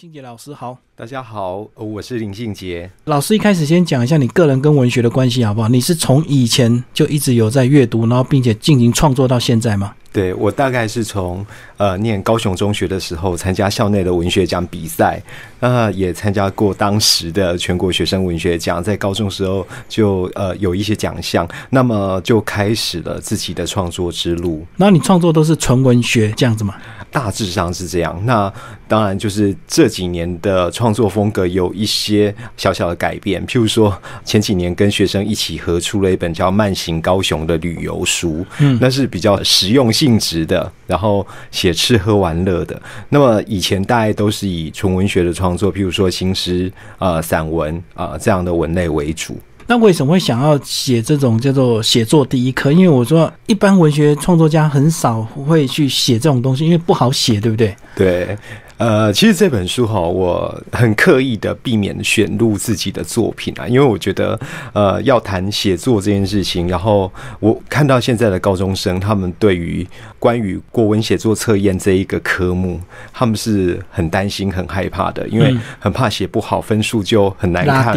信杰老师好，大家好，我是林信杰老师。一开始先讲一下你个人跟文学的关系好不好？你是从以前就一直有在阅读，然后并且进行创作到现在吗？对我大概是从呃念高雄中学的时候参加校内的文学奖比赛，那也参加过当时的全国学生文学奖，在高中时候就呃有一些奖项，那么就开始了自己的创作之路。那你创作都是纯文学这样子吗？大致上是这样。那当然就是这几年的创作风格有一些小小的改变，譬如说前几年跟学生一起合出了一本叫《慢行高雄》的旅游书，嗯，那是比较实用性质的，然后写吃喝玩乐的。那么以前大概都是以纯文学的创作，譬如说新诗、呃散文啊这样的文类为主。那为什么会想要写这种叫做写作第一课？因为我说一般文学创作家很少会去写这种东西，因为不好写，对不对？对。呃，其实这本书哈，我很刻意的避免选入自己的作品啊，因为我觉得，呃，要谈写作这件事情，然后我看到现在的高中生，他们对于关于国文写作测验这一个科目，他们是很担心、很害怕的，因为很怕写不好，分数就很难看。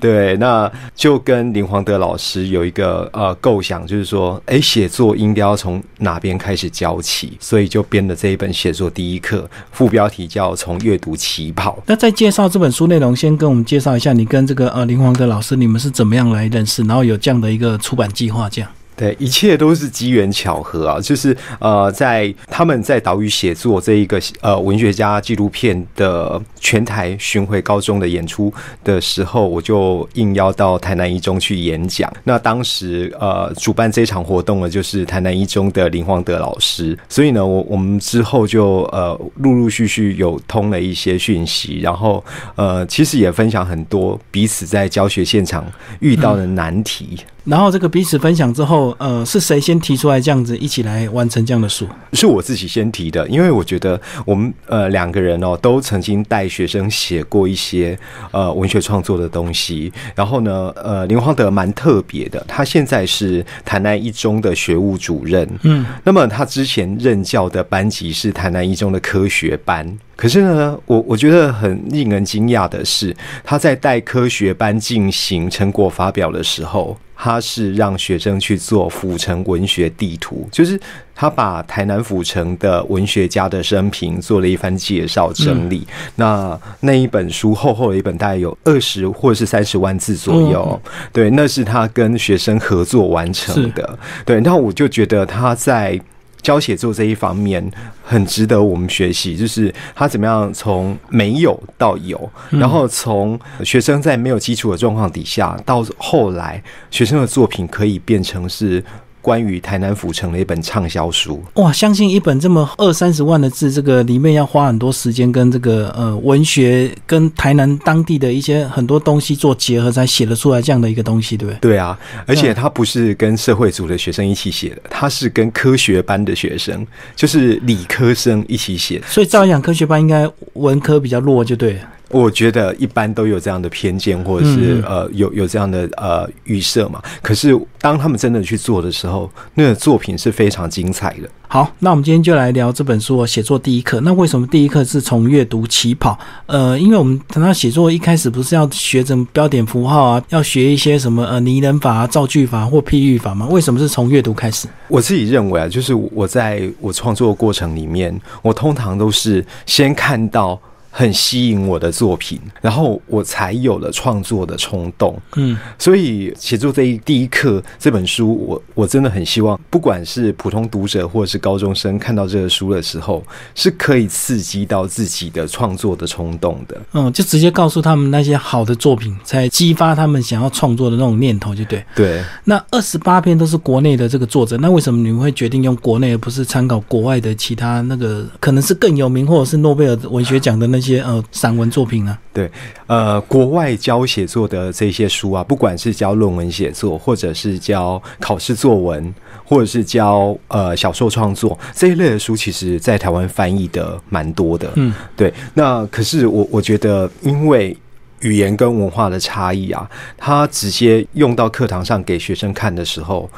对，那就跟林煌德老师有一个呃构想，就是说，哎，写作应该要从哪边开始教起，所以就编了这一本写作第一课，副标。题叫从阅读起跑。那在介绍这本书内容，先跟我们介绍一下你跟这个呃林黄德老师，你们是怎么样来认识，然后有这样的一个出版计划这样。对，一切都是机缘巧合啊！就是呃，在他们在岛屿写作这一个呃文学家纪录片的全台巡回高中的演出的时候，我就应邀到台南一中去演讲。那当时呃主办这场活动的就是台南一中的林煌德老师，所以呢，我我们之后就呃陆陆续续有通了一些讯息，然后呃其实也分享很多彼此在教学现场遇到的难题。然后这个彼此分享之后，呃，是谁先提出来这样子一起来完成这样的书？是我自己先提的，因为我觉得我们呃两个人哦都曾经带学生写过一些呃文学创作的东西。然后呢，呃，林煌德蛮特别的，他现在是台南一中的学务主任。嗯，那么他之前任教的班级是台南一中的科学班。可是呢，我我觉得很令人惊讶的是，他在带科学班进行成果发表的时候。他是让学生去做府城文学地图，就是他把台南府城的文学家的生平做了一番介绍整理。那那一本书厚厚的一本，大概有二十或者是三十万字左右。对，那是他跟学生合作完成的。对，那我就觉得他在。教写作这一方面很值得我们学习，就是他怎么样从没有到有，然后从学生在没有基础的状况底下，到后来学生的作品可以变成是。关于台南府城的一本畅销书哇！相信一本这么二三十万的字，这个里面要花很多时间跟这个呃文学跟台南当地的一些很多东西做结合，才写得出来这样的一个东西，对不对？对啊，而且他不是跟社会组的学生一起写的，他是跟科学班的学生，就是理科生一起写。所以照样科学班应该文科比较弱，就对。我觉得一般都有这样的偏见，或者是呃有有这样的呃预设嘛。可是当他们真的去做的时候，那个作品是非常精彩的。好，那我们今天就来聊这本书《写作第一课》。那为什么第一课是从阅读起跑？呃，因为我们谈到写作一开始不是要学怎么标点符号啊，要学一些什么呃拟人法、啊造句法或譬喻法吗？为什么是从阅读开始？我自己认为啊，就是我在我创作过程里面，我通常都是先看到。很吸引我的作品，然后我才有了创作的冲动。嗯，所以写作这一第一课这本书，我我真的很希望，不管是普通读者或者是高中生看到这个书的时候，是可以刺激到自己的创作的冲动的。嗯，就直接告诉他们那些好的作品，才激发他们想要创作的那种念头，就对。对。那二十八篇都是国内的这个作者，那为什么你们会决定用国内，而不是参考国外的其他那个可能是更有名或者是诺贝尔文学奖的那？些呃散文作品呢？对，呃，国外教写作的这些书啊，不管是教论文写作，或者是教考试作文，或者是教呃小说创作这一类的书，其实在台湾翻译的蛮多的。嗯，对。那可是我我觉得，因为语言跟文化的差异啊，他直接用到课堂上给学生看的时候。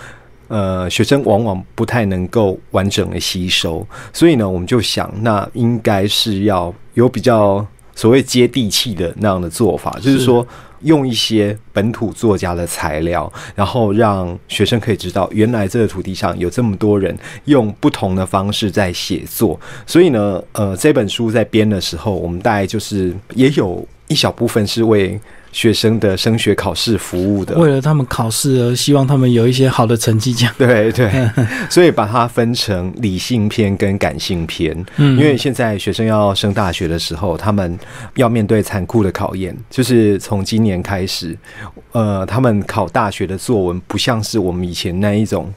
呃，学生往往不太能够完整的吸收，所以呢，我们就想，那应该是要有比较所谓接地气的那样的做法，就是说用一些本土作家的材料，然后让学生可以知道，原来这个土地上有这么多人用不同的方式在写作。所以呢，呃，这本书在编的时候，我们大概就是也有一小部分是为。学生的升学考试服务的，为了他们考试而希望他们有一些好的成绩，这样对。对，所以把它分成理性篇跟感性篇。嗯，因为现在学生要升大学的时候，他们要面对残酷的考验，就是从今年开始，呃，他们考大学的作文不像是我们以前那一种。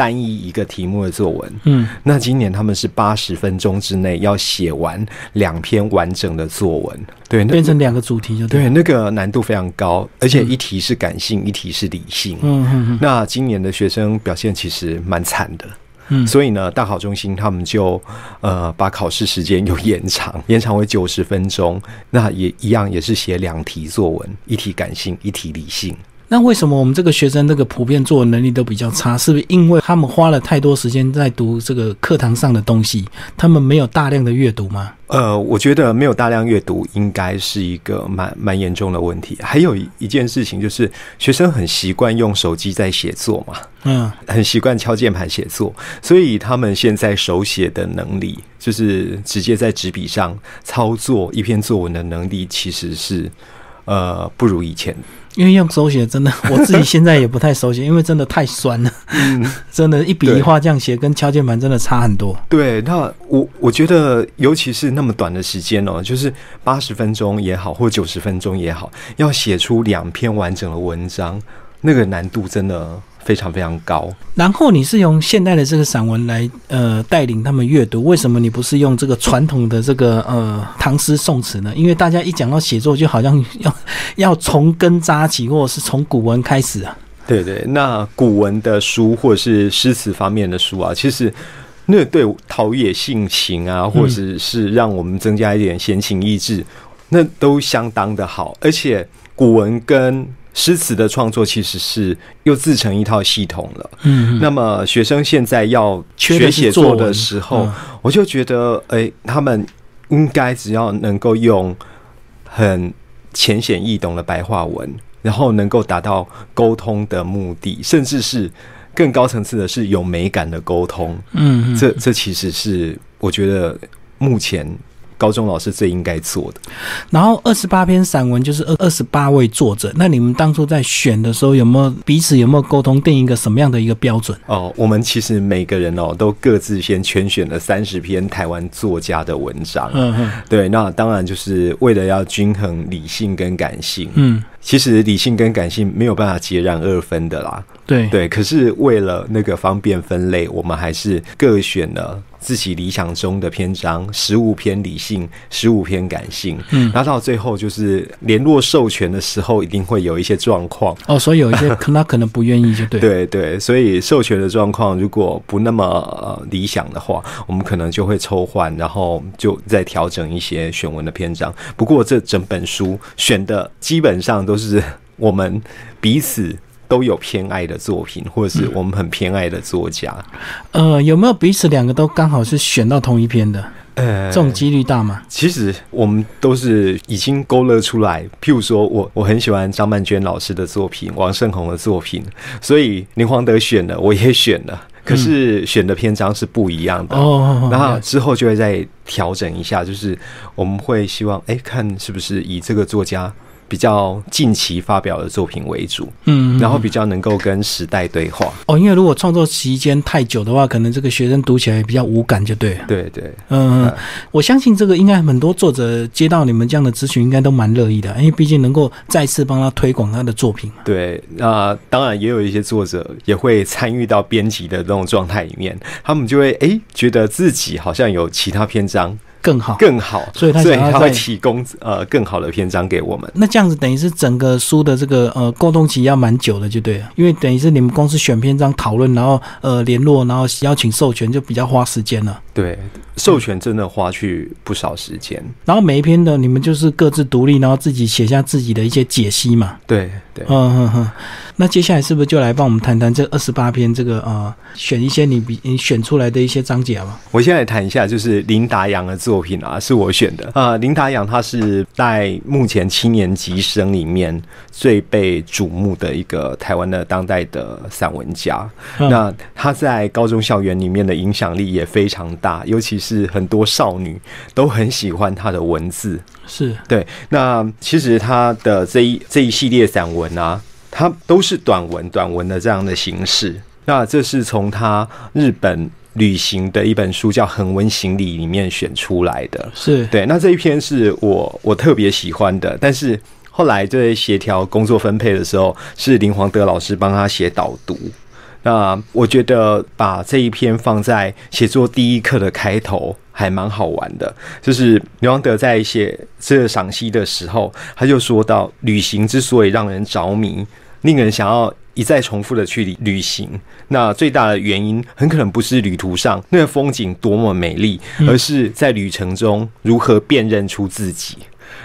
单一一个题目的作文，嗯，那今年他们是八十分钟之内要写完两篇完整的作文，对，变成两个主题就对，那个难度非常高，而且一题是感性，一题是理性，嗯嗯，那今年的学生表现其实蛮惨的，嗯，所以呢，大考中心他们就呃把考试时间又延长，延长为九十分钟，那也一样也是写两题作文，一题感性，一题理性。那为什么我们这个学生那个普遍作文能力都比较差？是不是因为他们花了太多时间在读这个课堂上的东西，他们没有大量的阅读吗？呃，我觉得没有大量阅读应该是一个蛮蛮严重的问题。还有一件事情就是，学生很习惯用手机在写作嘛，嗯，很习惯敲键盘写作，所以他们现在手写的能力，就是直接在纸笔上操作一篇作文的能力，其实是呃不如以前。因为用手写真的，我自己现在也不太手写，因为真的太酸了。嗯，真的，一笔一画这样写，跟敲键盘真的差很多。对，那我我觉得，尤其是那么短的时间哦，就是八十分钟也好，或九十分钟也好，要写出两篇完整的文章，那个难度真的。非常非常高。然后你是用现代的这个散文来呃带领他们阅读，为什么你不是用这个传统的这个呃唐诗宋词呢？因为大家一讲到写作，就好像要要从根扎起，或者是从古文开始啊。对对，那古文的书或者是诗词方面的书啊，其实那对陶冶性情啊，或者是让我们增加一点闲情逸致，那都相当的好。而且古文跟诗词的创作其实是又自成一套系统了。嗯，那么学生现在要学写作的时候，我就觉得，哎，他们应该只要能够用很浅显易懂的白话文，然后能够达到沟通的目的，甚至是更高层次的是有美感的沟通。嗯，这这其实是我觉得目前。高中老师最应该做的。然后二十八篇散文就是二二十八位作者。那你们当初在选的时候，有没有彼此有没有沟通，定一个什么样的一个标准？哦，我们其实每个人哦，都各自先圈选了三十篇台湾作家的文章。嗯嗯，对，那当然就是为了要均衡理性跟感性。嗯，其实理性跟感性没有办法截然二分的啦。对对，可是为了那个方便分类，我们还是各选了。自己理想中的篇章，十五篇理性，十五篇感性，嗯，然后到最后就是联络授权的时候，一定会有一些状况哦，所以有一些可 他可能不愿意就对，对对，所以授权的状况如果不那么呃理想的话，我们可能就会抽换，然后就再调整一些选文的篇章。不过这整本书选的基本上都是我们彼此。都有偏爱的作品，或者是我们很偏爱的作家。呃，有没有彼此两个都刚好是选到同一篇的？呃，这种几率大吗？其实我们都是已经勾勒出来。譬如说，我我很喜欢张曼娟老师的作品，王胜宏的作品，所以林黄德选了，我也选了。可是选的篇章是不一样的。哦，然后之后就会再调整一下，就是我们会希望，哎，看是不是以这个作家。比较近期发表的作品为主，嗯，然后比较能够跟时代对话。哦，因为如果创作期间太久的话，可能这个学生读起来比较无感，就对。对对，嗯，我相信这个应该很多作者接到你们这样的咨询，应该都蛮乐意的，因为毕竟能够再次帮他推广他的作品。对，那当然也有一些作者也会参与到编辑的那种状态里面，他们就会哎觉得自己好像有其他篇章。更好，更好，所以他他会提供呃更好的篇章给我们。那这样子等于是整个书的这个呃沟通期要蛮久的，就对了。因为等于是你们公司选篇章讨论，然后呃联络，然后邀请授权，就比较花时间了。对，授权真的花去不少时间。然后每一篇的你们就是各自独立，然后自己写下自己的一些解析嘛。对对，嗯哼哼。那接下来是不是就来帮我们谈谈这二十八篇这个呃选一些你比你选出来的一些章节吧？我现在谈一下，就是林达阳的作。作品啊，是我选的啊。林达阳他是在目前七年级生里面最被瞩目的一个台湾的当代的散文家。那他在高中校园里面的影响力也非常大，尤其是很多少女都很喜欢他的文字。是对。那其实他的这一这一系列散文啊，它都是短文，短文的这样的形式。那这是从他日本旅行的一本书叫《恒温行李》里面选出来的，是对。那这一篇是我我特别喜欢的，但是后来在协调工作分配的时候，是林黄德老师帮他写导读。那我觉得把这一篇放在写作第一课的开头，还蛮好玩的。就是林煌德在写这个赏析的时候，他就说到，旅行之所以让人着迷，令人想要。一再重复的去旅旅行，那最大的原因很可能不是旅途上那个风景多么美丽，而是在旅程中如何辨认出自己。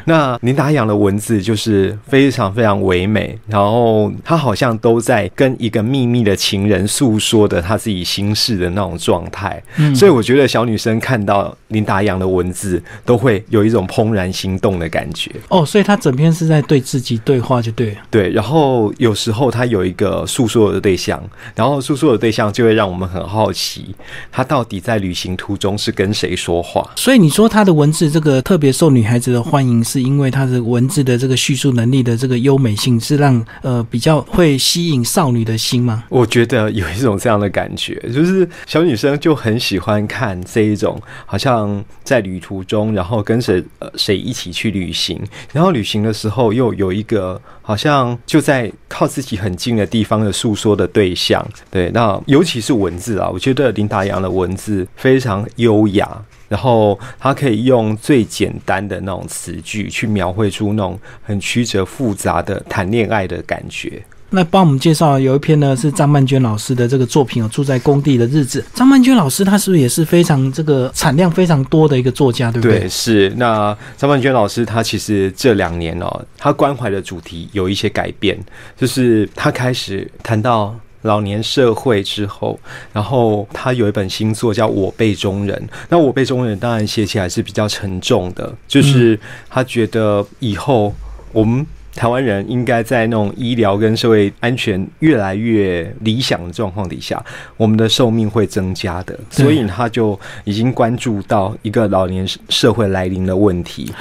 那林达阳的文字就是非常非常唯美，然后他好像都在跟一个秘密的情人诉说的他自己心事的那种状态，嗯所以我觉得小女生看到林达阳的文字都会有一种怦然心动的感觉。哦，所以他整篇是在对自己对话，就对。对，然后有时候他有一个诉说的对象，然后诉说的对象就会让我们很好奇，他到底在旅行途中是跟谁说话。所以你说他的文字这个特别受女孩子的欢迎。是因为他的文字的这个叙述能力的这个优美性，是让呃比较会吸引少女的心吗？我觉得有一种这样的感觉，就是小女生就很喜欢看这一种，好像在旅途中，然后跟谁呃谁一起去旅行，然后旅行的时候又有一个好像就在靠自己很近的地方的诉说的对象。对，那尤其是文字啊，我觉得林达阳的文字非常优雅。然后他可以用最简单的那种词句去描绘出那种很曲折复杂的谈恋爱的感觉。那帮我们介绍有一篇呢，是张曼娟老师的这个作品哦，《住在工地的日子》。张曼娟老师她是不是也是非常这个产量非常多的一个作家，对不对？对，是。那张曼娟老师她其实这两年哦，她关怀的主题有一些改变，就是她开始谈到。老年社会之后，然后他有一本新作叫《我辈中人》。那《我辈中人》当然写起来是比较沉重的，就是他觉得以后我们台湾人应该在那种医疗跟社会安全越来越理想的状况底下，我们的寿命会增加的。所以他就已经关注到一个老年社会来临的问题。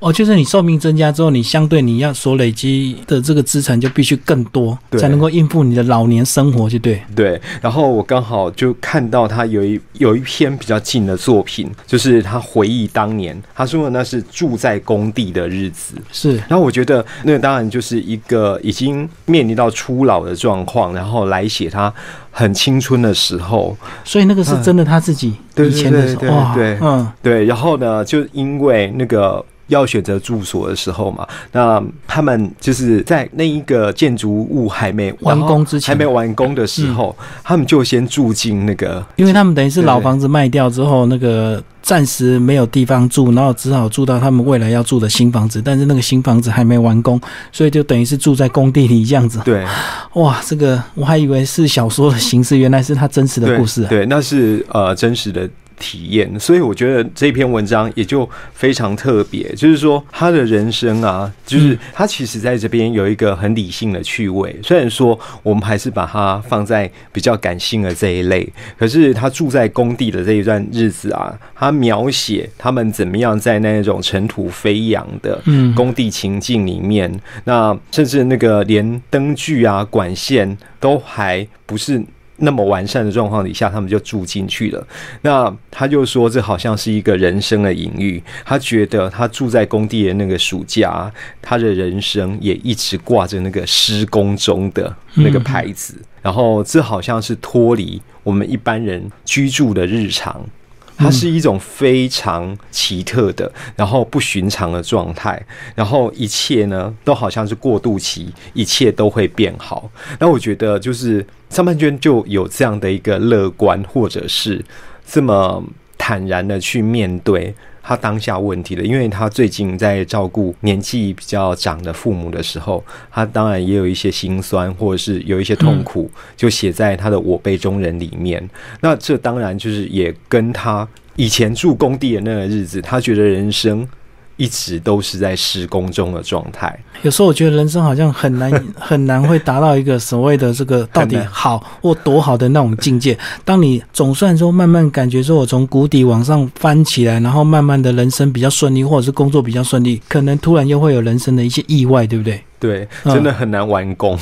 哦，就是你寿命增加之后，你相对你要所累积的这个资产就必须更多，才能够应付你的老年生活，就对。对。然后我刚好就看到他有一有一篇比较近的作品，就是他回忆当年，他说的那是住在工地的日子。是。然后我觉得那个当然就是一个已经面临到初老的状况，然后来写他很青春的时候。所以那个是真的他自己以前的时候，哇，对，嗯，对。然后呢，就因为那个。要选择住所的时候嘛，那他们就是在那一个建筑物还没完工之前，还没完工的时候，他们就先住进那个，因为他们等于是老房子卖掉之后，那个暂时没有地方住，然后只好住到他们未来要住的新房子，但是那个新房子还没完工，所以就等于是住在工地里这样子。对，哇，这个我还以为是小说的形式，原来是他真实的故事。对，那是呃真实的。体验，所以我觉得这篇文章也就非常特别。就是说，他的人生啊，就是他其实在这边有一个很理性的趣味。虽然说我们还是把它放在比较感性的这一类，可是他住在工地的这一段日子啊，他描写他们怎么样在那种尘土飞扬的工地情境里面，那甚至那个连灯具啊、管线都还不是。那么完善的状况底下，他们就住进去了。那他就说，这好像是一个人生的隐喻。他觉得他住在工地的那个暑假，他的人生也一直挂着那个施工中的那个牌子。然后，这好像是脱离我们一般人居住的日常。它是一种非常奇特的，然后不寻常的状态，然后一切呢都好像是过渡期，一切都会变好。那我觉得就是上半圈就有这样的一个乐观，或者是这么坦然的去面对。他当下问题的，因为他最近在照顾年纪比较长的父母的时候，他当然也有一些心酸，或者是有一些痛苦，就写在他的《我辈中人》里面。那这当然就是也跟他以前住工地的那个日子，他觉得人生一直都是在施工中的状态。有时候我觉得人生好像很难 很难会达到一个所谓的这个到底好或多好的那种境界。当你总算说慢慢感觉说我从谷底往上翻起来，然后慢慢的人生比较顺利，或者是工作比较顺利，可能突然又会有人生的一些意外，对不对？对，真的很难完工。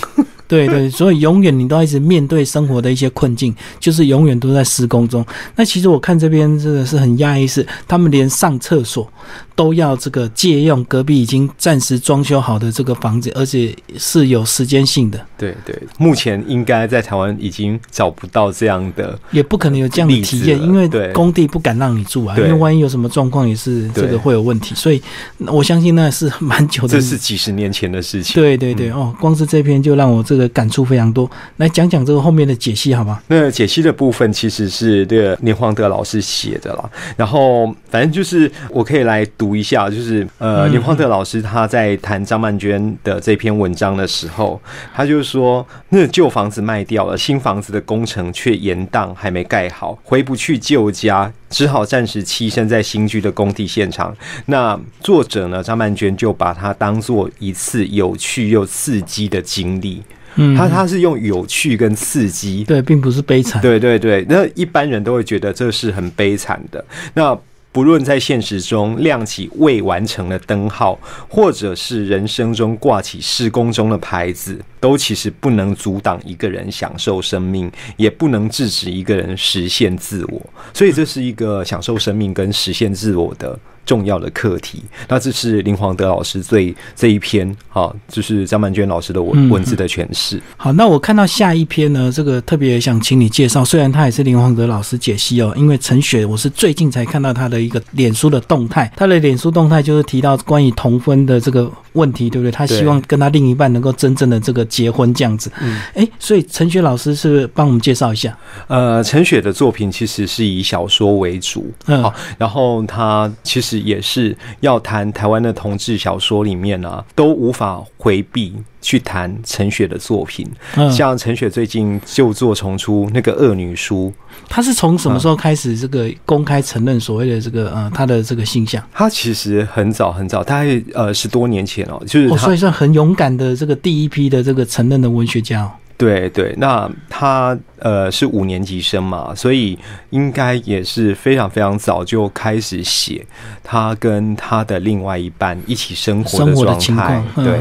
对对，所以永远你都要一直面对生活的一些困境，就是永远都在施工中。那其实我看这边真的是很压抑，是他们连上厕所都要这个借用隔壁已经暂时装修好的这个房子，而且是有时间性的。对对，目前应该在台湾已经找不到这样的，也不可能有这样的体验，因为工地不敢让你住啊，因为万一有什么状况，也是这个会有问题。所以我相信那是蛮久的，这是几十年前的事情。对对对，哦，光是这篇就让我这个感触非常多。来讲讲这个后面的解析，好吗？那解析的部分其实是这个连黄德老师写的啦。然后反正就是我可以来读一下，就是呃，连黄德老师他在谈张曼娟的这篇文章的时候，他就说，那旧房子卖掉了，新房子的工程却延宕，还没盖好，回不去旧家，只好暂时栖身在新居的工地现场。那作者呢，张曼娟就把它当做一次有趣又刺激的经历。嗯，他他是用有趣跟刺激，对，并不是悲惨。对对对，那一般人都会觉得这是很悲惨的。那不论在现实中亮起未完成的灯号，或者是人生中挂起施工中的牌子，都其实不能阻挡一个人享受生命，也不能制止一个人实现自我。所以，这是一个享受生命跟实现自我的。重要的课题，那这是林煌德老师最这一篇，哈，就是张曼娟老师的文文字的诠释。好，那我看到下一篇呢，这个特别想请你介绍，虽然他也是林煌德老师解析哦，因为陈雪我是最近才看到他的一个脸书的动态，他的脸书动态就是提到关于同婚的这个问题，对不对？他希望跟他另一半能够真正的这个结婚这样子。嗯，哎，所以陈雪老师是帮我们介绍一下。呃，陈雪的作品其实是以小说为主，嗯，好，然后他其实。也是要谈台湾的同志小说里面啊，都无法回避去谈陈雪的作品。像陈雪最近旧作重出那个《恶女书》，她是从什么时候开始这个公开承认所谓的这个呃她的这个形象？她其实很早很早，大概呃十多年前哦，就是所以算很勇敢的这个第一批的这个承认的文学家。对对，那他呃是五年级生嘛，所以应该也是非常非常早就开始写他跟他的另外一半一起生活的状态。对，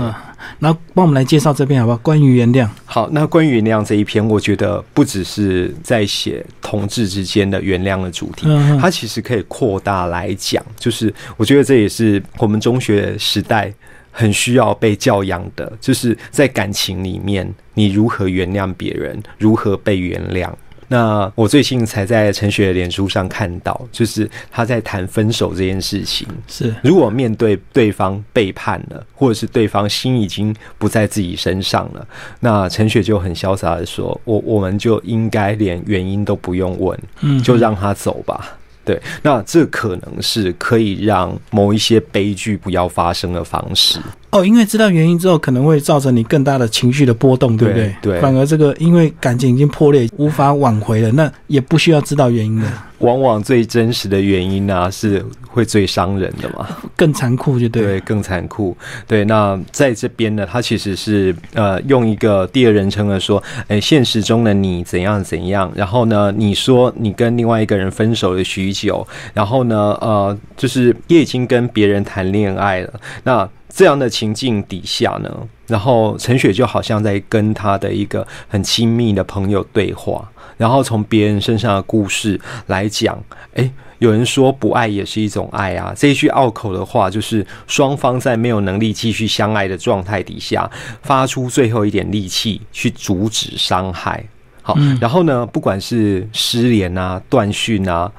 那帮我们来介绍这篇好不好？关于原谅。好，那关于原谅这一篇，我觉得不只是在写同志之间的原谅的主题，它其实可以扩大来讲，就是我觉得这也是我们中学时代。很需要被教养的，就是在感情里面，你如何原谅别人，如何被原谅。那我最近才在陈雪的脸书上看到，就是他在谈分手这件事情。是，如果面对对方背叛了，或者是对方心已经不在自己身上了，那陈雪就很潇洒的说：“我我们就应该连原因都不用问，嗯，就让他走吧。”对，那这可能是可以让某一些悲剧不要发生的方式。哦，因为知道原因之后，可能会造成你更大的情绪的波动，对不对？对。反而这个，因为感情已经破裂，无法挽回了，那也不需要知道原因的。往往最真实的原因呢，是会最伤人的嘛？更残酷，就对。对，更残酷。对，那在这边呢，他其实是呃，用一个第二人称的说，哎，现实中的你怎样怎样，然后呢，你说你跟另外一个人分手了许久，然后呢，呃，就是也已经跟别人谈恋爱了，那。这样的情境底下呢，然后陈雪就好像在跟她的一个很亲密的朋友对话，然后从别人身上的故事来讲，诶，有人说不爱也是一种爱啊，这一句拗口的话就是双方在没有能力继续相爱的状态底下，发出最后一点力气去阻止伤害。好，然后呢，不管是失联啊、断讯啊。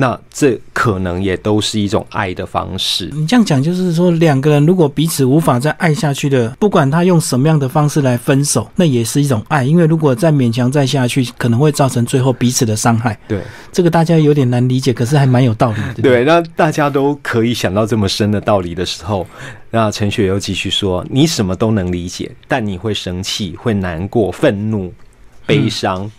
那这可能也都是一种爱的方式。你这样讲，就是说两个人如果彼此无法再爱下去的，不管他用什么样的方式来分手，那也是一种爱。因为如果再勉强再下去，可能会造成最后彼此的伤害。对，这个大家有点难理解，可是还蛮有道理的。对，那大家都可以想到这么深的道理的时候，那陈雪又继续说：“你什么都能理解，但你会生气、会难过、愤怒、悲伤。”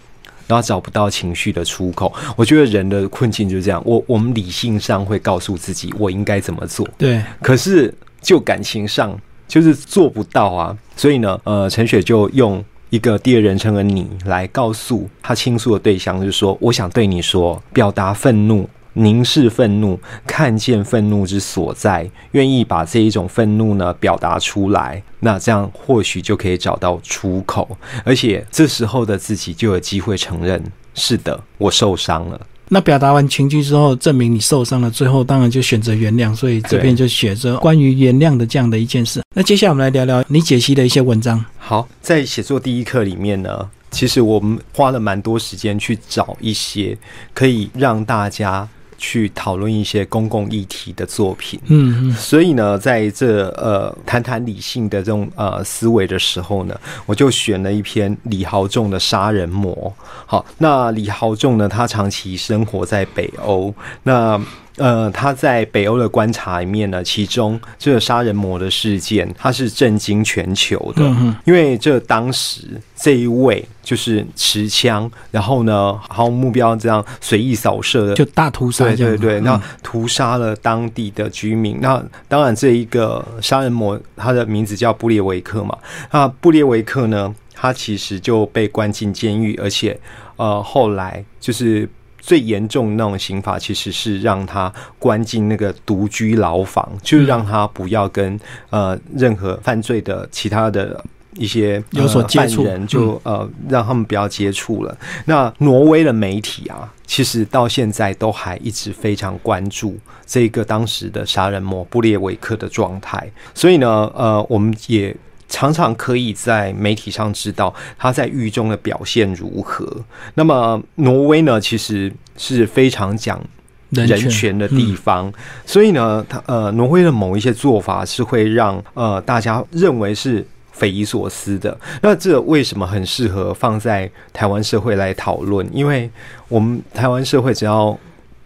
然后找不到情绪的出口。我觉得人的困境就是这样，我我们理性上会告诉自己我应该怎么做，对，可是就感情上就是做不到啊。所以呢，呃，陈雪就用一个第二人称的你来告诉他倾诉的对象，就是说，我想对你说，表达愤怒。凝视愤怒，看见愤怒之所在，愿意把这一种愤怒呢表达出来，那这样或许就可以找到出口，而且这时候的自己就有机会承认：是的，我受伤了。那表达完情绪之后，证明你受伤了，最后当然就选择原谅。所以这边就写着关于原谅的这样的一件事。那接下来我们来聊聊你解析的一些文章。好，在写作第一课里面呢，其实我们花了蛮多时间去找一些可以让大家。去讨论一些公共议题的作品，嗯，所以呢，在这呃谈谈理性的这种呃思维的时候呢，我就选了一篇李豪仲的《杀人魔》。好，那李豪仲呢，他长期生活在北欧，那。呃，他在北欧的观察里面呢，其中这个杀人魔的事件，他是震惊全球的，因为这当时这一位就是持枪，然后呢，毫无目标这样随意扫射的，就大屠杀，对对对，那屠杀了当地的居民。那当然，这一个杀人魔，他的名字叫布列维克嘛。那布列维克呢，他其实就被关进监狱，而且呃，后来就是。最严重那种刑法，其实是让他关进那个独居牢房，就是让他不要跟呃任何犯罪的其他的一些有所接触人，就呃让他们不要接触了。那挪威的媒体啊，其实到现在都还一直非常关注这个当时的杀人魔布列维克的状态，所以呢，呃，我们也。常常可以在媒体上知道他在狱中的表现如何。那么挪威呢，其实是非常讲人权的地方，所以呢，他呃，挪威的某一些做法是会让呃大家认为是匪夷所思的。那这为什么很适合放在台湾社会来讨论？因为我们台湾社会只要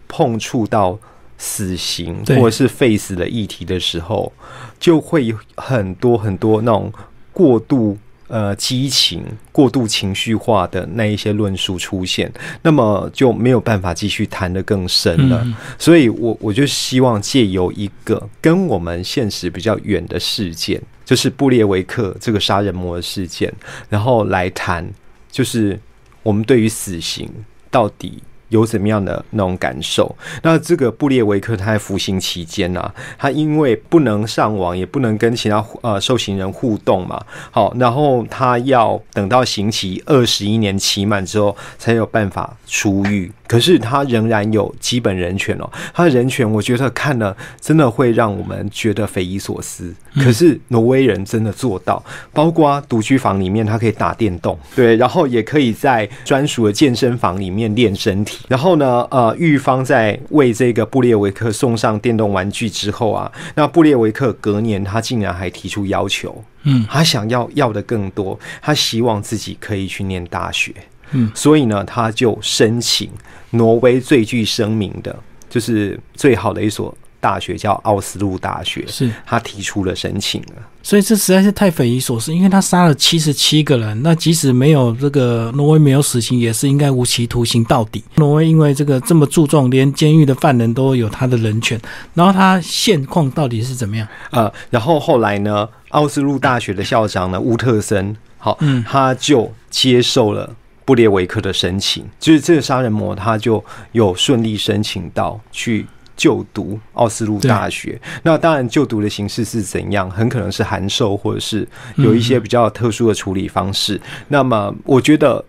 碰触到。死刑或者是废死的议题的时候，就会有很多很多那种过度呃激情、过度情绪化的那一些论述出现，那么就没有办法继续谈得更深了。所以，我我就希望借由一个跟我们现实比较远的事件，就是布列维克这个杀人魔的事件，然后来谈，就是我们对于死刑到底。有怎么样的那种感受？那这个布列维克他在服刑期间呢，他因为不能上网，也不能跟其他呃受刑人互动嘛，好，然后他要等到刑期二十一年期满之后，才有办法出狱。可是他仍然有基本人权哦，他的人权我觉得看了真的会让我们觉得匪夷所思。可是挪威人真的做到，包括独居房里面他可以打电动，对，然后也可以在专属的健身房里面练身体。然后呢，呃，玉芳在为这个布列维克送上电动玩具之后啊，那布列维克隔年他竟然还提出要求，嗯，他想要要的更多，他希望自己可以去念大学。嗯，所以呢，他就申请挪威最具声名的，就是最好的一所大学，叫奥斯陆大学。是他提出了申请了。所以这实在是太匪夷所思，因为他杀了七十七个人，那即使没有这个挪威没有死刑，也是应该无期徒刑到底。挪威因为这个这么注重，连监狱的犯人都有他的人权，然后他现况到底是怎么样？呃，然后后来呢，奥斯陆大学的校长呢，乌特森，好，嗯，他就接受了。布列维克的申请，就是这个杀人魔，他就有顺利申请到去就读奥斯陆大学。那当然，就读的形式是怎样？很可能是函授，或者是有一些比较特殊的处理方式。那么，我觉得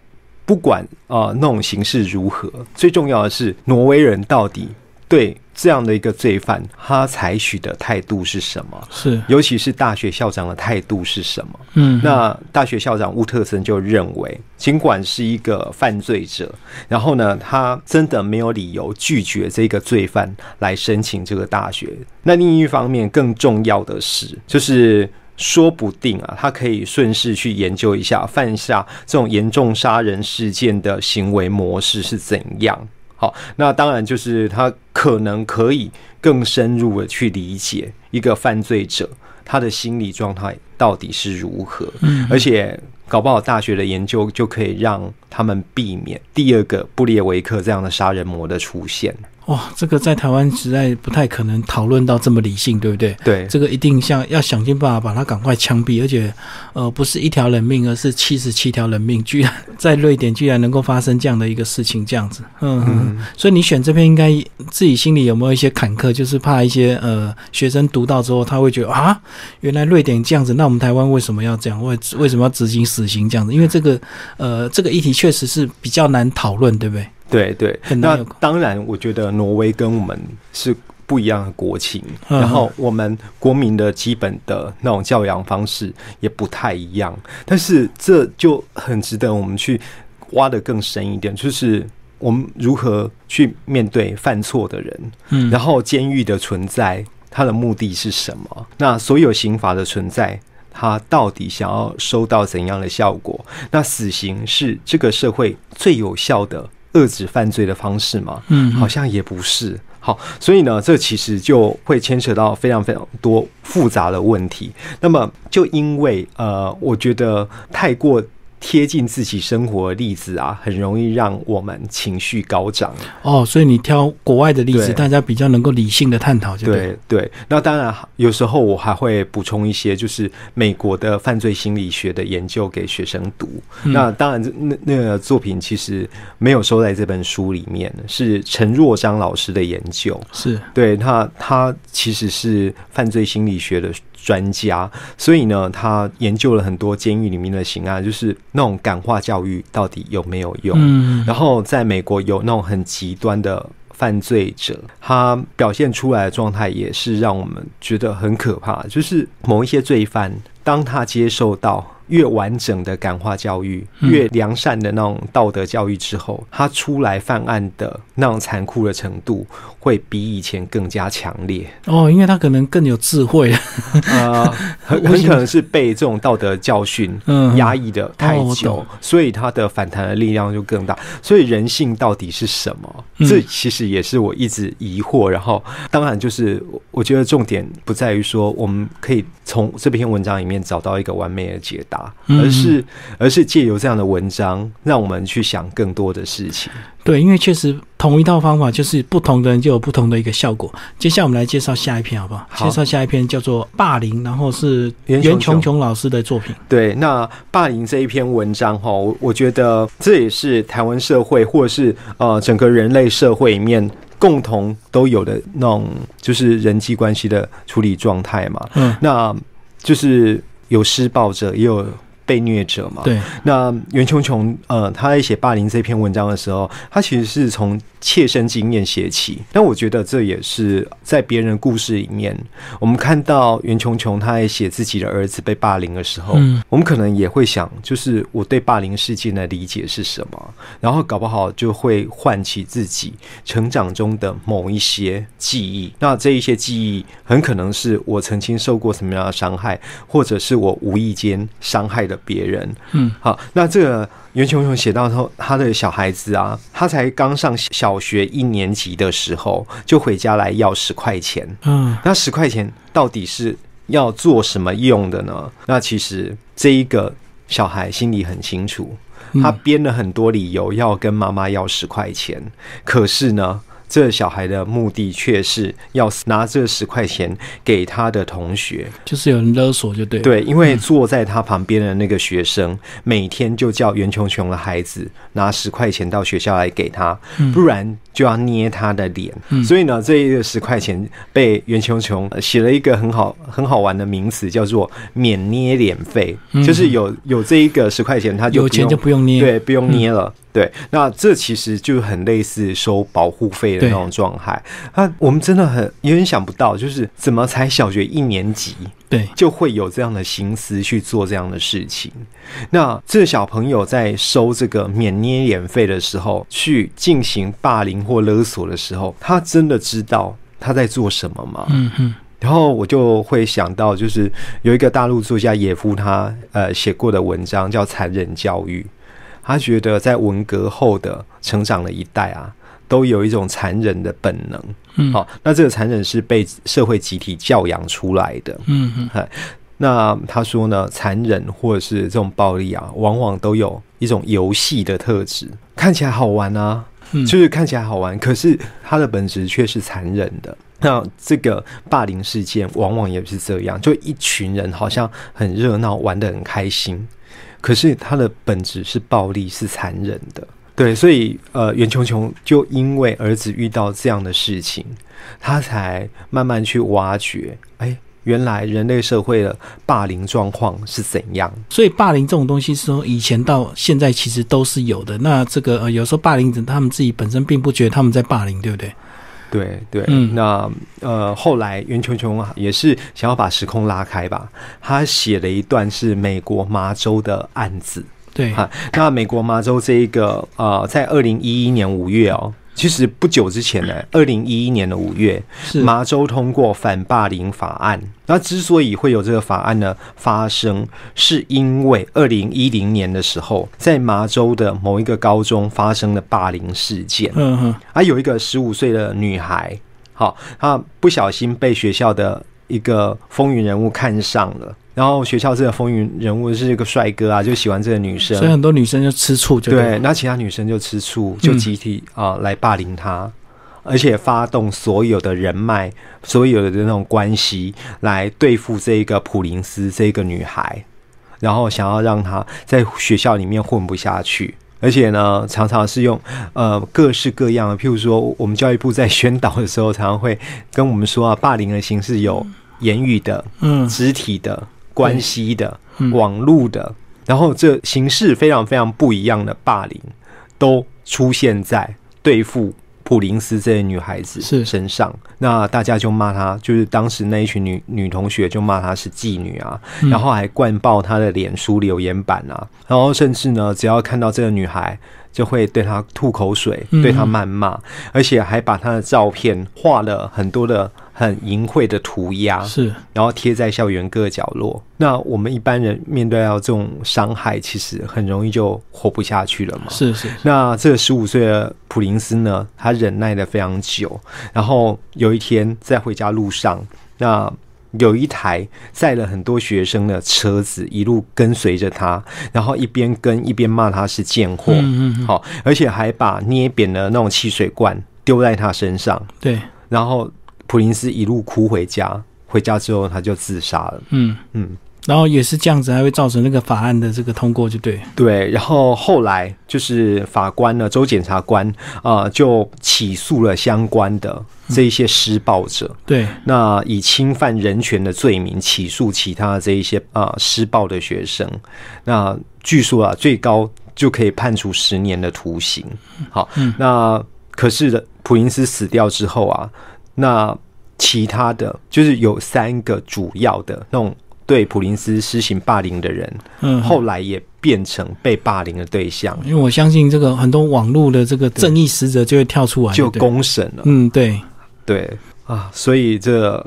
不管啊那种形式如何，最重要的是挪威人到底对。这样的一个罪犯，他采取的态度是什么？是，尤其是大学校长的态度是什么？嗯，那大学校长乌特森就认为，尽管是一个犯罪者，然后呢，他真的没有理由拒绝这个罪犯来申请这个大学。那另一方面，更重要的是，就是说不定啊，他可以顺势去研究一下犯下这种严重杀人事件的行为模式是怎样。好，那当然就是他可能可以更深入的去理解一个犯罪者他的心理状态到底是如何，而且搞不好大学的研究就可以让他们避免第二个布列维克这样的杀人魔的出现。哇，这个在台湾实在不太可能讨论到这么理性，对不对？对，这个一定像要想尽办法把他赶快枪毙，而且，呃，不是一条人命，而是七十七条人命，居然在瑞典居然能够发生这样的一个事情，这样子，嗯嗯。所以你选这篇，应该自己心里有没有一些坎坷？就是怕一些呃学生读到之后，他会觉得啊，原来瑞典这样子，那我们台湾为什么要这样？为为什么要执行死刑这样子？因为这个呃这个议题确实是比较难讨论，对不对？对对，那当然，我觉得挪威跟我们是不一样的国情，然后我们国民的基本的那种教养方式也不太一样，但是这就很值得我们去挖的更深一点，就是我们如何去面对犯错的人，嗯，然后监狱的存在，它的目的是什么？那所有刑罚的存在，它到底想要收到怎样的效果？那死刑是这个社会最有效的。遏制犯罪的方式吗？嗯，好像也不是。好，所以呢，这其实就会牵扯到非常非常多复杂的问题。那么，就因为呃，我觉得太过。贴近自己生活的例子啊，很容易让我们情绪高涨哦。所以你挑国外的例子，大家比较能够理性的探讨，对对。那当然，有时候我还会补充一些，就是美国的犯罪心理学的研究给学生读。那当然，那那个作品其实没有收在这本书里面，是陈若章老师的研究。是对他，他其实是犯罪心理学的。专家，所以呢，他研究了很多监狱里面的刑案，就是那种感化教育到底有没有用。嗯，然后在美国有那种很极端的犯罪者，他表现出来的状态也是让我们觉得很可怕，就是某一些罪犯，当他接受到。越完整的感化教育，越良善的那种道德教育之后，他出来犯案的那种残酷的程度，会比以前更加强烈。哦，因为他可能更有智慧啊，很 很可能是被这种道德教训压抑的太久，所以他的反弹的力量就更大。所以人性到底是什么？这其实也是我一直疑惑。然后，当然就是我觉得重点不在于说我们可以从这篇文章里面找到一个完美的解答。而是，而是借由这样的文章，让我们去想更多的事情。对，因为确实同一套方法，就是不同的人就有不同的一个效果。接下来我们来介绍下一篇，好不好？介绍下一篇叫做《霸凌》，然后是袁琼琼老师的作品。对，那《霸凌》这一篇文章哈，我我觉得这也是台湾社会或者是呃整个人类社会里面共同都有的那种，就是人际关系的处理状态嘛。嗯，那就是。有施暴者，也有被虐者嘛？对。那袁琼琼，呃，他在写霸凌这篇文章的时候，他其实是从。切身经验写起，那我觉得这也是在别人故事里面，我们看到袁琼琼她也写自己的儿子被霸凌的时候，我们可能也会想，就是我对霸凌事件的理解是什么，然后搞不好就会唤起自己成长中的某一些记忆。那这一些记忆很可能是我曾经受过什么样的伤害，或者是我无意间伤害了别人。嗯，好，那这个。袁琼琼写到说，他的小孩子啊，他才刚上小学一年级的时候，就回家来要十块钱。嗯，那十块钱到底是要做什么用的呢？那其实这一个小孩心里很清楚，他编了很多理由要跟妈妈要十块钱，可是呢？这小孩的目的却是要拿这十块钱给他的同学，就是有人勒索，就对。对，因为坐在他旁边的那个学生，每天就叫袁琼琼的孩子拿十块钱到学校来给他，不然就要捏他的脸。所以呢，这一个十块钱被袁琼琼写了一个很好很好玩的名词，叫做免捏脸费，就是有有这一个十块钱，他就有钱就不用捏，对，不用捏了。对，那这其实就很类似收保护费的那种状态。啊，我们真的很有点想不到，就是怎么才小学一年级，对，就会有这样的心思去做这样的事情。那这小朋友在收这个免捏脸费的时候，去进行霸凌或勒索的时候，他真的知道他在做什么吗？嗯哼。然后我就会想到，就是有一个大陆作家野夫，他呃写过的文章叫《残忍教育》。他觉得在文革后的成长的一代啊，都有一种残忍的本能。嗯，好，那这个残忍是被社会集体教养出来的。嗯嗯，那他说呢，残忍或者是这种暴力啊，往往都有一种游戏的特质，看起来好玩啊，就是看起来好玩，可是它的本质却是残忍的。那这个霸凌事件往往也是这样，就一群人好像很热闹，玩得很开心，可是它的本质是暴力，是残忍的。对，所以呃，袁琼琼就因为儿子遇到这样的事情，他才慢慢去挖掘，哎，原来人类社会的霸凌状况是怎样。所以霸凌这种东西，是从以前到现在其实都是有的。那这个呃，有时候霸凌者他们自己本身并不觉得他们在霸凌，对不对？对对，嗯，那呃，后来袁琼琼也是想要把时空拉开吧，他写了一段是美国麻州的案子。对。哈，那美国麻州这一个呃，在二零一一年五月哦，其实不久之前呢，二零一一年的五月，是麻州通过反霸凌法案。那之所以会有这个法案呢发生，是因为二零一零年的时候，在麻州的某一个高中发生了霸凌事件。嗯哼，啊，有一个十五岁的女孩，好，她不小心被学校的一个风云人物看上了。然后学校这个风云人物是一个帅哥啊，就喜欢这个女生，所以很多女生就吃醋，就对。那其他女生就吃醋，就集体啊来霸凌他，而且发动所有的人脉、所有的那种关系来对付这个普林斯这个女孩，然后想要让她在学校里面混不下去，而且呢，常常是用呃各式各样的，譬如说，我们教育部在宣导的时候，常常会跟我们说啊，霸凌的形式有言语的、嗯，肢体的。关系的、网络的，然后这形式非常非常不一样的霸凌，都出现在对付普林斯这些女孩子身上。那大家就骂她，就是当时那一群女女同学就骂她是妓女啊，然后还灌爆她的脸书留言板啊，然后甚至呢，只要看到这个女孩，就会对她吐口水，对她谩骂，而且还把她的照片画了很多的。很淫秽的涂鸦是，然后贴在校园各个角落。那我们一般人面对到这种伤害，其实很容易就活不下去了嘛。是是。那这十五岁的普林斯呢，他忍耐的非常久。然后有一天在回家路上，那有一台载了很多学生的车子一路跟随着他，然后一边跟一边骂他是贱货。嗯嗯。好，而且还把捏扁的那种汽水罐丢在他身上。对，然后。普林斯一路哭回家，回家之后他就自杀了。嗯嗯，然后也是这样子，还会造成那个法案的这个通过，就对。对，然后后来就是法官呢，州检察官啊，就起诉了相关的这一些施暴者。对，那以侵犯人权的罪名起诉其他这一些啊施暴的学生。那据说啊，最高就可以判处十年的徒刑。好，那可是的，普林斯死掉之后啊。那其他的就是有三个主要的那种对普林斯施行霸凌的人，嗯，后来也变成被霸凌的对象。因为我相信这个很多网络的这个正义使者就会跳出来，就公审了。嗯，对，对啊，所以这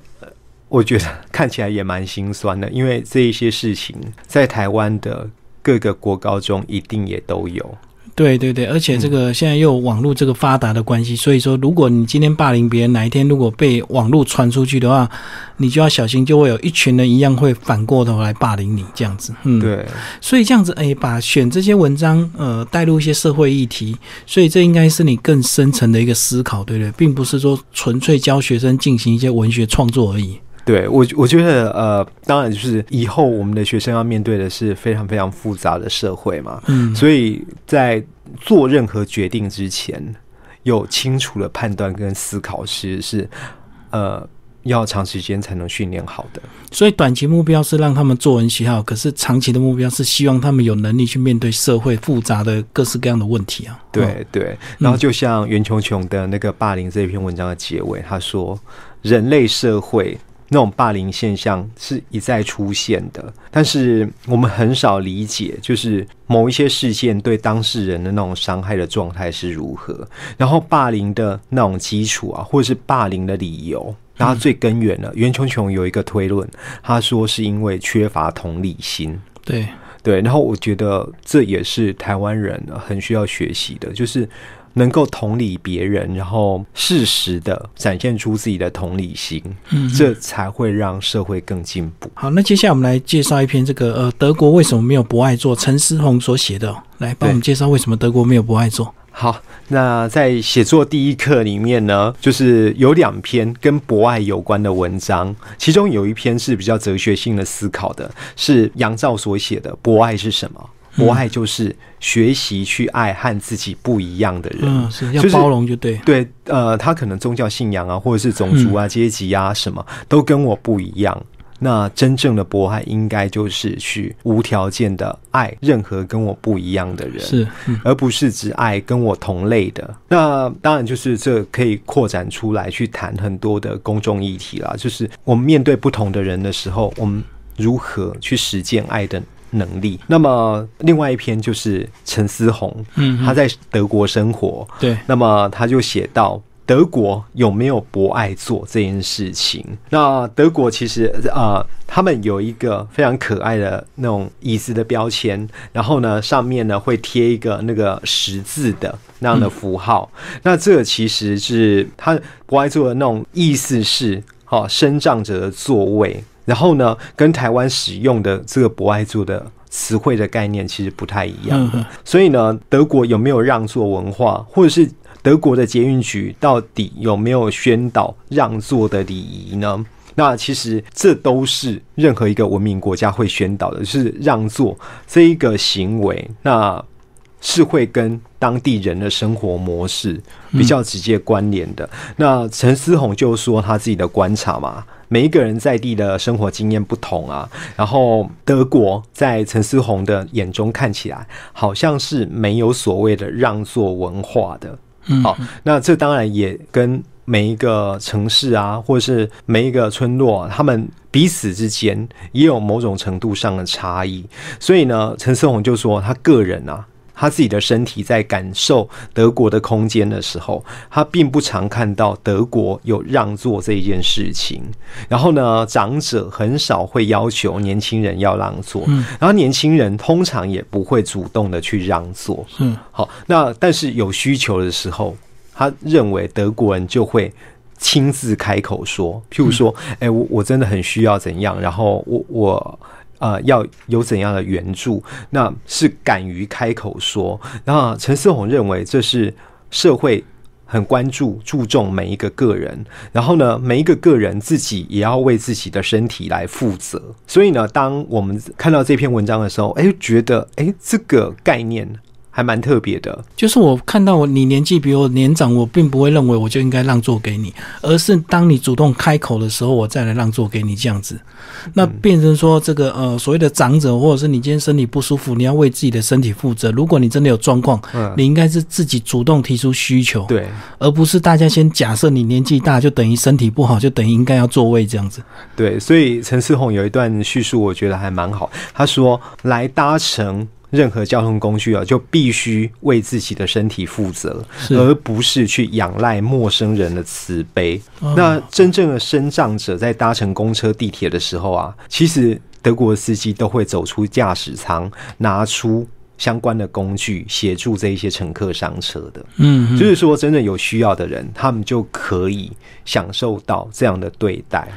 我觉得看起来也蛮心酸的，因为这一些事情在台湾的各个国高中一定也都有。对对对，而且这个现在又有网络这个发达的关系，所以说如果你今天霸凌别人，哪一天如果被网络传出去的话，你就要小心，就会有一群人一样会反过头来霸凌你这样子。嗯，对。所以这样子，哎，把选这些文章，呃，带入一些社会议题，所以这应该是你更深层的一个思考，对不对？并不是说纯粹教学生进行一些文学创作而已。对我，我觉得呃，当然就是以后我们的学生要面对的是非常非常复杂的社会嘛，嗯，所以在做任何决定之前，有清楚的判断跟思考，其实是呃要长时间才能训练好的。所以短期目标是让他们作文写好，可是长期的目标是希望他们有能力去面对社会复杂的各式各样的问题啊。对对，然后就像袁琼琼的那个霸凌这篇文章的结尾，他说：“人类社会。”那种霸凌现象是一再出现的，但是我们很少理解，就是某一些事件对当事人的那种伤害的状态是如何，然后霸凌的那种基础啊，或者是霸凌的理由，然后最根源了，袁琼琼有一个推论，他说是因为缺乏同理心。对。对，然后我觉得这也是台湾人很需要学习的，就是能够同理别人，然后适时的展现出自己的同理心，嗯这才会让社会更进步。好，那接下来我们来介绍一篇这个呃德国为什么没有博爱做，陈思宏所写的哦、来帮我们介绍为什么德国没有博爱做。好，那在写作第一课里面呢，就是有两篇跟博爱有关的文章，其中有一篇是比较哲学性的思考的，是杨照所写的《博爱是什么》。博爱就是学习去爱和自己不一样的人，嗯，是要包容就对。对，呃，他可能宗教信仰啊，或者是种族啊、阶级啊，什么都跟我不一样。那真正的博爱，应该就是去无条件的爱任何跟我不一样的人，是，嗯而不是只爱跟我同类的。那当然就是这可以扩展出来去谈很多的公众议题啦。就是我们面对不同的人的时候，我们如何去实践爱的能力。那么另外一篇就是陈思宏，嗯，他在德国生活，对，那么他就写到。德国有没有博爱座这件事情？那德国其实呃，他们有一个非常可爱的那种椅子的标签，然后呢，上面呢会贴一个那个十字的那样的符号。那这个其实是他博爱座的那种意思是，好、生长者的座位。然后呢，跟台湾使用的这个博爱座的词汇的概念其实不太一样。所以呢，德国有没有让座文化，或者是德国的捷运局到底有没有宣导让座的礼仪呢？那其实这都是任何一个文明国家会宣导的，就是让座这一个行为，那是会跟当地人的生活模式比较直接关联的。那陈思宏就说他自己的观察嘛，每一个人在地的生活经验不同啊。然后德国在陈思宏的眼中看起来好像是没有所谓的让座文化的。嗯好，那这当然也跟每一个城市啊，或者是每一个村落、啊，他们彼此之间也有某种程度上的差异。所以呢，陈思宏就说他个人啊。他自己的身体在感受德国的空间的时候，他并不常看到德国有让座这一件事情。然后呢，长者很少会要求年轻人要让座，然后年轻人通常也不会主动的去让座。嗯，好，那但是有需求的时候，他认为德国人就会亲自开口说，譬如说，哎、我我真的很需要怎样，然后我我。呃，要有怎样的援助，那是敢于开口说。那陈思宏认为这是社会很关注、注重每一个个人，然后呢，每一个个人自己也要为自己的身体来负责。所以呢，当我们看到这篇文章的时候，哎，觉得哎，这个概念还蛮特别的。就是我看到我你年纪比我年长，我并不会认为我就应该让座给你，而是当你主动开口的时候，我再来让座给你这样子。那变成说这个呃所谓的长者，或者是你今天身体不舒服，你要为自己的身体负责。如果你真的有状况，嗯，你应该是自己主动提出需求，对。而不是大家先假设你年纪大就等于身体不好，就等于应该要座位这样子。对，所以陈思宏有一段叙述，我觉得还蛮好。他说：“来搭乘任何交通工具啊，就必须为自己的身体负责，而不是去仰赖陌生人的慈悲。哦那真正的身障者在搭乘公车、地铁的时候啊，其实德国司机都会走出驾驶舱，拿出。”相关的工具协助这一些乘客上车的，嗯，嗯就是说，真的有需要的人，他们就可以享受到这样的对待。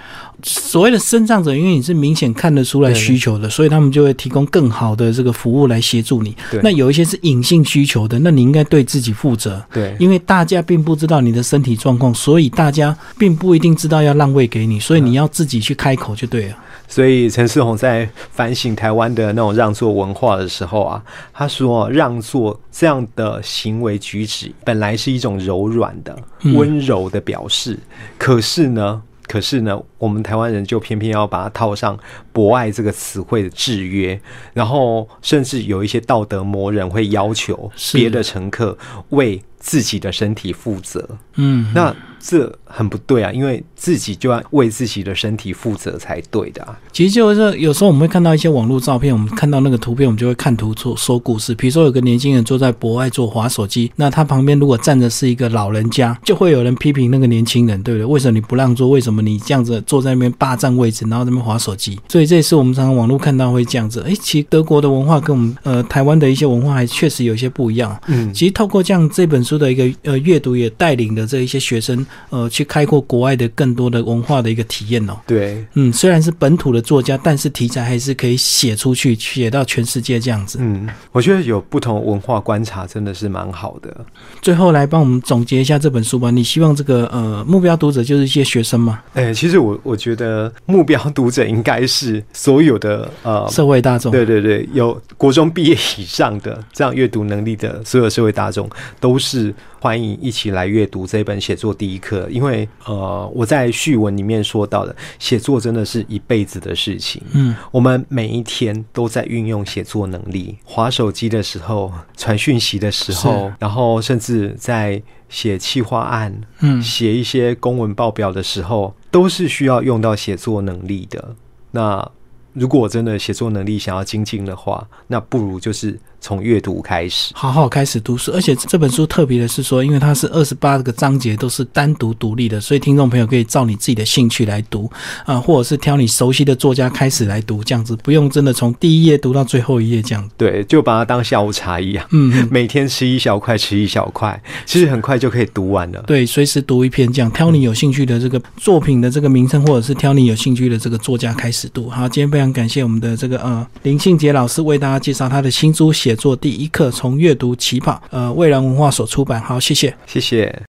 所谓的身障者，因为你是明显看得出来需求的，所以他们就会提供更好的这个服务来协助你。那有一些是隐性需求的，那你应该对自己负责。对，因为大家并不知道你的身体状况，所以大家并不一定知道要让位给你，所以你要自己去开口就对了。所以陈世宏在反省台湾的那种让座文化的时候啊，他说让座这样的行为举止本来是一种柔软的、嗯温柔的表示，可是呢。可是呢，我们台湾人就偏偏要把它套上“博爱”这个词汇的制约，然后甚至有一些道德魔人会要求是别的乘客为自己的身体负责。嗯，那这很不对啊，因为自己就要为自己的身体负责才对的啊。其实就是有时候我们会看到一些网络照片，我们看到那个图片，我们就会看图说说故事。比如说有个年轻人坐在博爱座划手机，那他旁边如果站着是一个老人家，就会有人批评那个年轻人，对不对？为什么你不让座？为什么你这样子坐在那边霸占位置，然后在那边滑手机。所以这也是我们常常网络看到会这样子。哎，其实德国的文化跟我们呃台湾的一些文化还确实有一些不一样。嗯，其实透过这样这本书的一个呃阅读，也带领了这一些学生呃去开阔国外的更多的文化的一个体验哦。对，嗯，虽然是本土的作家，但是题材还是可以写出去，写到全世界这样子。嗯，我觉得有不同文化观察真的是蛮好的。最后来帮我们总结一下这本书吧。你希望这个呃目标读者就是一些学生吗？哎、其实我我觉得目标读者应该是所有的呃社会大众。对对对，有国中毕业以上的这样阅读能力的所有社会大众，都是欢迎一起来阅读这本写作第一课。因为呃，我在序文里面说到的，写作真的是一辈子的事情。嗯，我们每一天都在运用写作能力，划手机的时候、传讯息的时候，然后甚至在写企划案、嗯写一些公文报表的时候，都是需要用到写作能力的。那如果真的写作能力想要精进的话，那不如就是从阅读开始。好好开始读书，而且这本书特别的是说，因为它是二十八个章节都是单独独立的，所以听众朋友可以照你自己的兴趣来读啊、或者是挑你熟悉的作家开始来读，这样子不用真的从第一页读到最后一页这样子。对，就把它当下午茶一样，嗯，每天吃一小块，吃一小块，其实很快就可以读完了。对，随时读一篇这样，挑你有兴趣的这个作品的这个名称，或者是挑你有兴趣的这个作家开始读。好，今天非常感谢我们的这个呃林庆杰老师为大家介绍他的新书《做第一课：从阅读起跑》，呃，蔚蓝文化所出版。好，谢谢。谢谢。